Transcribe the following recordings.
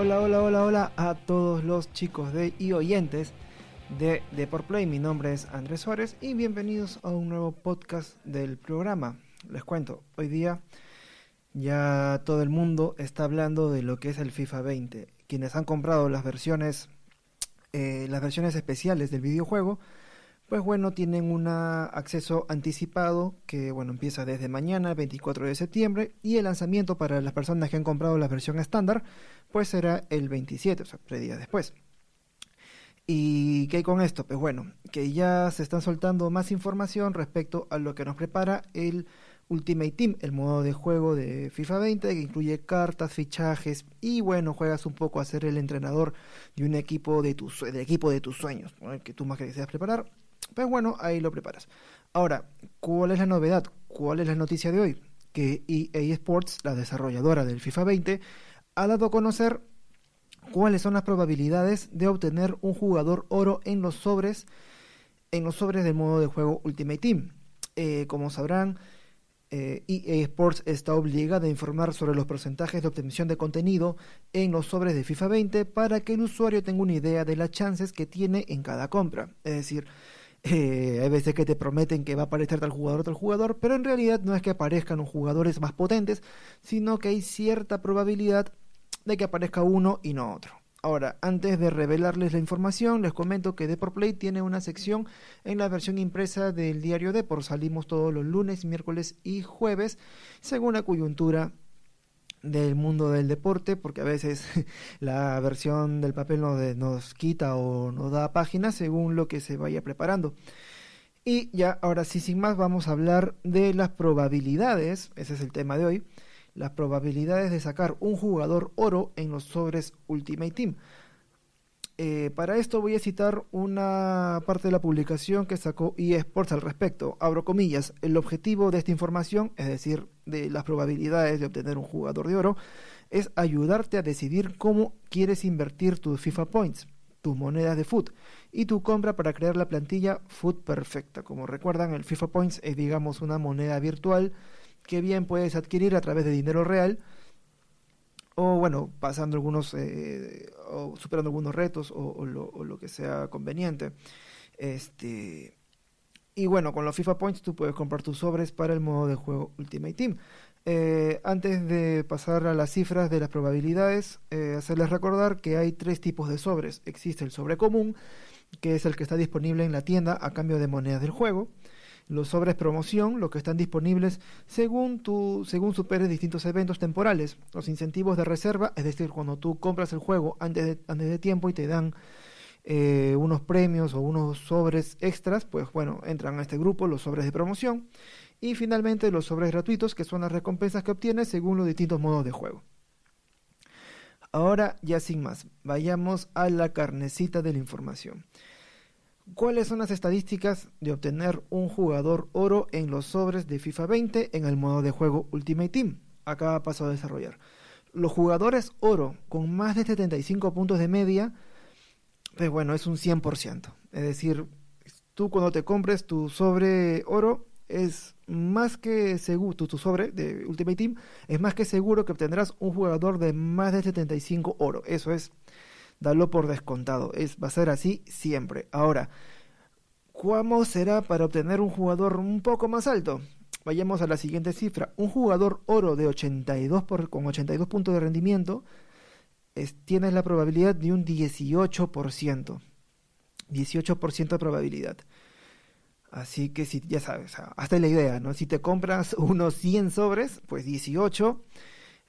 Hola, hola, hola, hola a todos los chicos de y oyentes de Play. Mi nombre es Andrés Suárez y bienvenidos a un nuevo podcast del programa. Les cuento, hoy día ya todo el mundo está hablando de lo que es el FIFA 20. Quienes han comprado las versiones, eh, las versiones especiales del videojuego, pues bueno, tienen un acceso anticipado que bueno, empieza desde mañana, 24 de septiembre, y el lanzamiento para las personas que han comprado la versión estándar, pues será el 27, o sea, tres días después. ¿Y qué hay con esto? Pues bueno, que ya se están soltando más información respecto a lo que nos prepara el Ultimate Team, el modo de juego de FIFA 20 que incluye cartas, fichajes y bueno, juegas un poco a ser el entrenador de un equipo de tus, equipo de tus sueños, que tú más que deseas preparar pues bueno, ahí lo preparas. Ahora, ¿cuál es la novedad? ¿Cuál es la noticia de hoy? Que EA Sports, la desarrolladora del FIFA 20, ha dado a conocer cuáles son las probabilidades de obtener un jugador oro en los sobres en los sobres del modo de juego Ultimate Team. Eh, como sabrán, EA eh, e Sports está obligada a informar sobre los porcentajes de obtención de contenido en los sobres de FIFA 20 para que el usuario tenga una idea de las chances que tiene en cada compra. Es decir, eh, hay veces que te prometen que va a aparecer tal jugador tal jugador, pero en realidad no es que aparezcan los jugadores más potentes, sino que hay cierta probabilidad de que aparezca uno y no otro. Ahora, antes de revelarles la información, les comento que Deport Play tiene una sección en la versión impresa del diario Deport. Salimos todos los lunes, miércoles y jueves, según la coyuntura del mundo del deporte, porque a veces la versión del papel nos, nos quita o nos da páginas según lo que se vaya preparando. Y ya, ahora sí, sin más, vamos a hablar de las probabilidades, ese es el tema de hoy, las probabilidades de sacar un jugador oro en los sobres Ultimate Team. Eh, para esto voy a citar una parte de la publicación que sacó eSports al respecto. Abro comillas, el objetivo de esta información, es decir, de las probabilidades de obtener un jugador de oro, es ayudarte a decidir cómo quieres invertir tus FIFA Points, tus monedas de foot y tu compra para crear la plantilla Foot perfecta. Como recuerdan, el FIFA Points es digamos una moneda virtual que bien puedes adquirir a través de dinero real o bueno, pasando algunos, eh, o superando algunos retos o, lo, que sea conveniente. Este, y bueno, con los FIFA Points tú puedes comprar tus sobres para el modo de juego Ultimate Team. Eh, antes de pasar a las cifras de las probabilidades, eh, hacerles recordar que hay tres tipos de sobres. Existe el sobre común, que es el que está disponible en la tienda a cambio de monedas del juego los sobres promoción, los que están disponibles según tu, según superes distintos eventos temporales. Los incentivos de reserva, es decir, cuando tú compras el juego antes de, antes de tiempo y te dan eh, unos premios o unos sobres extras, pues bueno, entran a este grupo los sobres de promoción. Y finalmente los sobres gratuitos, que son las recompensas que obtienes según los distintos modos de juego. Ahora, ya sin más, vayamos a la carnecita de la información. ¿Cuáles son las estadísticas de obtener un jugador oro en los sobres de FIFA 20 en el modo de juego Ultimate Team? Acá paso a desarrollar. Los jugadores oro con más de 75 puntos de media, pues bueno, es un 100%. Es decir, tú cuando te compres tu sobre oro, es más que seguro, tu, tu, sobre de Ultimate Team, es más que seguro que obtendrás un jugador de más de 75 oro. Eso es dalo por descontado. Es, va a ser así siempre. Ahora, ¿cómo será para obtener un jugador un poco más alto? Vayamos a la siguiente cifra. Un jugador oro de 82 por, con 82 puntos de rendimiento es, tienes la probabilidad de un 18%. 18% de probabilidad. Así que si ya sabes, hasta la idea, ¿no? Si te compras unos 100 sobres, pues 18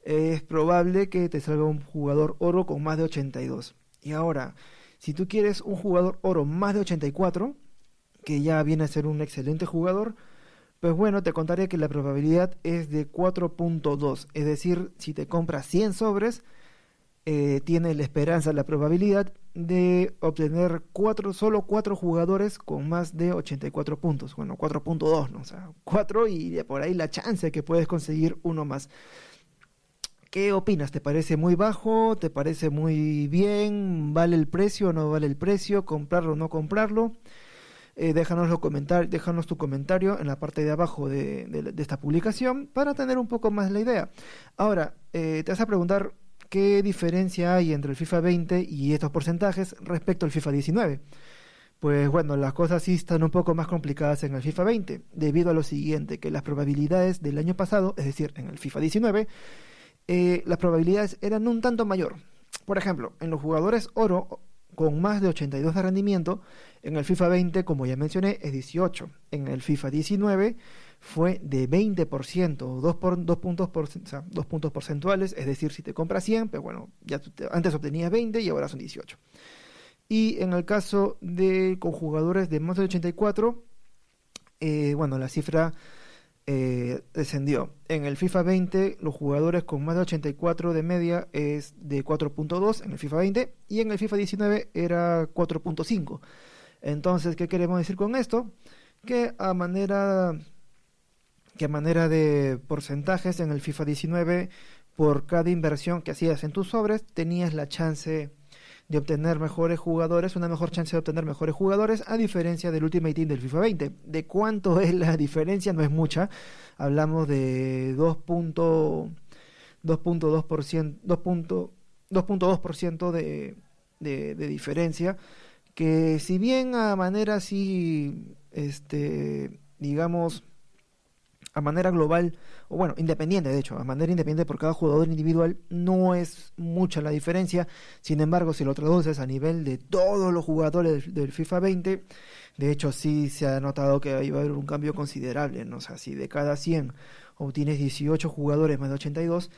es probable que te salga un jugador oro con más de 82. Y ahora, si tú quieres un jugador oro más de 84, que ya viene a ser un excelente jugador, pues bueno, te contaré que la probabilidad es de 4.2. Es decir, si te compras 100 sobres, eh, tiene la esperanza, la probabilidad de obtener cuatro, solo 4 jugadores con más de 84 puntos. Bueno, 4.2, ¿no? O sea, 4 y de por ahí la chance que puedes conseguir uno más. ¿Qué opinas? ¿Te parece muy bajo? ¿Te parece muy bien? ¿Vale el precio o no vale el precio? ¿Comprarlo o no comprarlo? Eh, déjanoslo comentar, déjanos tu comentario en la parte de abajo de, esta publicación para tener un poco más la idea. Ahora, eh, te vas a preguntar ¿qué diferencia hay entre el FIFA 20 y estos porcentajes respecto al FIFA 19? Pues bueno, las cosas sí están un poco más complicadas en el FIFA 20, debido a lo siguiente, que las probabilidades del año pasado, es decir, en el FIFA 19, eh, las probabilidades eran un tanto mayor. Por ejemplo, en los jugadores oro con más de 82 de rendimiento, en el FIFA 20, como ya mencioné, es 18. En el FIFA 19 fue de 20%, 2, por, dos puntos, por, dos puntos porcentuales, es decir, si te compras 100, pero bueno, ya antes obtenías 20 y ahora son 18. Y en el caso de con jugadores de más de 84, eh, bueno, la cifra eh, descendió. En el FIFA 20, los jugadores con más de 84 de media es de 4.2 en el FIFA 20 y en el FIFA 19 era 4.5. Entonces, ¿qué queremos decir con esto? Que a manera que a manera de porcentajes en el FIFA 19 por cada inversión que hacías en tus sobres tenías la chance de obtener mejores jugadores, una mejor chance de obtener mejores jugadores, a diferencia del Ultimate Team del FIFA 20. ¿De cuánto es la diferencia? No es mucha. Hablamos de 2.2% de, de, de diferencia, que si bien a manera así, este, digamos, a manera global, o bueno, independiente de hecho, a manera independiente por cada jugador individual, no es mucha la diferencia. Sin embargo, si lo traduces a nivel de todos los jugadores del, FIFA 20, de hecho sí se ha notado que va a haber un cambio considerable, ¿no? O sea, si de cada 100 obtienes 18 jugadores más de 82,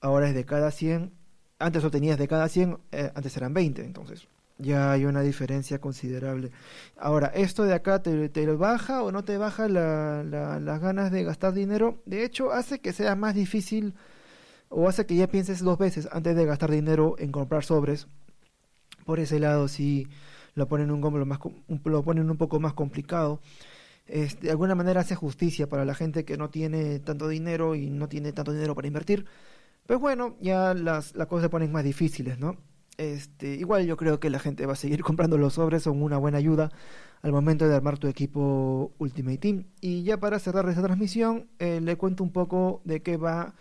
ahora es de cada 100, antes obtenías de cada 100, eh, antes eran 20, entonces ya hay una diferencia considerable. Ahora, ¿esto de acá te, te baja o no te baja la, las ganas de gastar dinero? De hecho, hace que sea más difícil o hace que ya pienses dos veces antes de gastar dinero en comprar sobres. Por ese lado, sí lo ponen un, más, lo ponen un poco más complicado. Este, de alguna manera hace justicia para la gente que no tiene tanto dinero y no tiene tanto dinero para invertir. Pues bueno, ya las, las cosas se ponen más difíciles, ¿no? Este, igual yo creo que la gente va a seguir comprando los sobres, son una buena ayuda al momento de armar tu equipo Ultimate Team. Y ya para cerrar esta transmisión, eh, le cuento un poco de qué va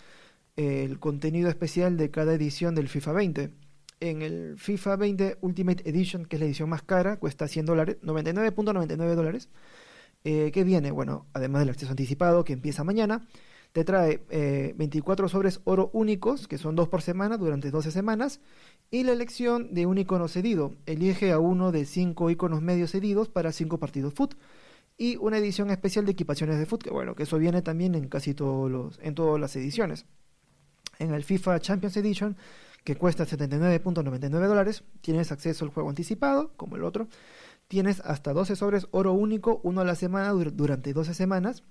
eh, el contenido especial de cada edición del FIFA 20. En el FIFA 20 Ultimate Edition, que es la edición más cara, cuesta 100 dólares, 99.99 dólares. Eh, ¿Qué viene? Bueno, además del acceso anticipado que empieza mañana, te trae 24 sobres oro únicos, que son dos por semana durante 12 semanas, y la elección de un icono cedido. Elige a uno de cinco iconos medios cedidos para cinco partidos foot. Y una edición especial de equipaciones de foot, que bueno, que eso viene también en casi todos los, en todas las ediciones. En el FIFA Champions Edition, que cuesta 79.99 dólares, tienes acceso al juego anticipado, como el otro. Tienes hasta 12 sobres oro único, uno a la semana durante 12 semanas.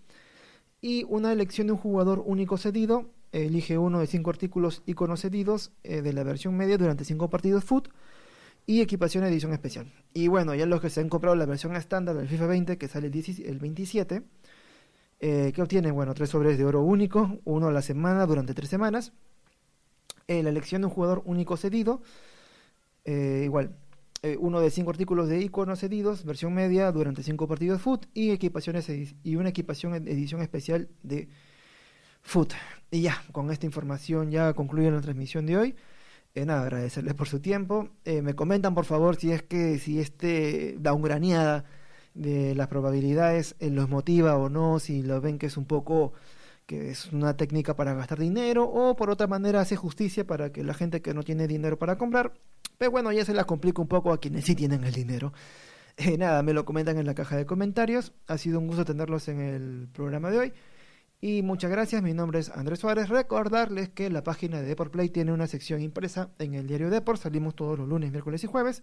Y una elección de un jugador único cedido elige uno de cinco artículos iconos cedidos eh, de la versión media durante cinco partidos foot y equipación edición especial. Y bueno, ya los que se han comprado la versión estándar del FIFA 20, que sale el, 27, eh, que obtienen, bueno, tres sobres de oro único, uno a la semana durante tres semanas, eh, la elección de un jugador único cedido, igual, uno de cinco artículos de iconos cedidos, versión media durante cinco partidos foot y equipaciones y una equipación edición especial de foot. Y ya, con esta información ya concluyo la transmisión de hoy. Eh, nada, agradecerles por su tiempo. Eh, me comentan por favor si es que si este downgraneada de las probabilidades eh, los motiva o no, si lo ven que es un poco que es una técnica para gastar dinero o por otra manera hace justicia para que la gente que no tiene dinero para comprar, pero bueno, ya se la complica un poco a quienes sí tienen el dinero. nada, me lo comentan en la caja de comentarios. Ha sido un gusto tenerlos en el programa de hoy. Y muchas gracias, mi nombre es Andrés Suárez. Recordarles que la página de Deport Play tiene una sección impresa en el diario Deport. Salimos todos los lunes, miércoles y jueves.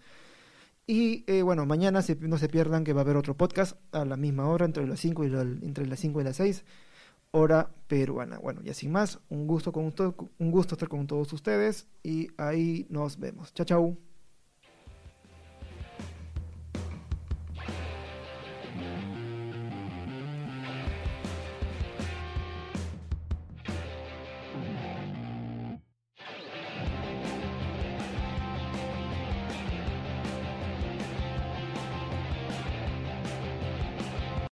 Y eh, bueno, mañana no se pierdan que va a haber otro podcast a la misma hora, entre las 5 y, entre las 5 y las 6, hora peruana. Bueno, ya sin más, un gusto, con un gusto estar con todos ustedes y ahí nos vemos. Chao, chao.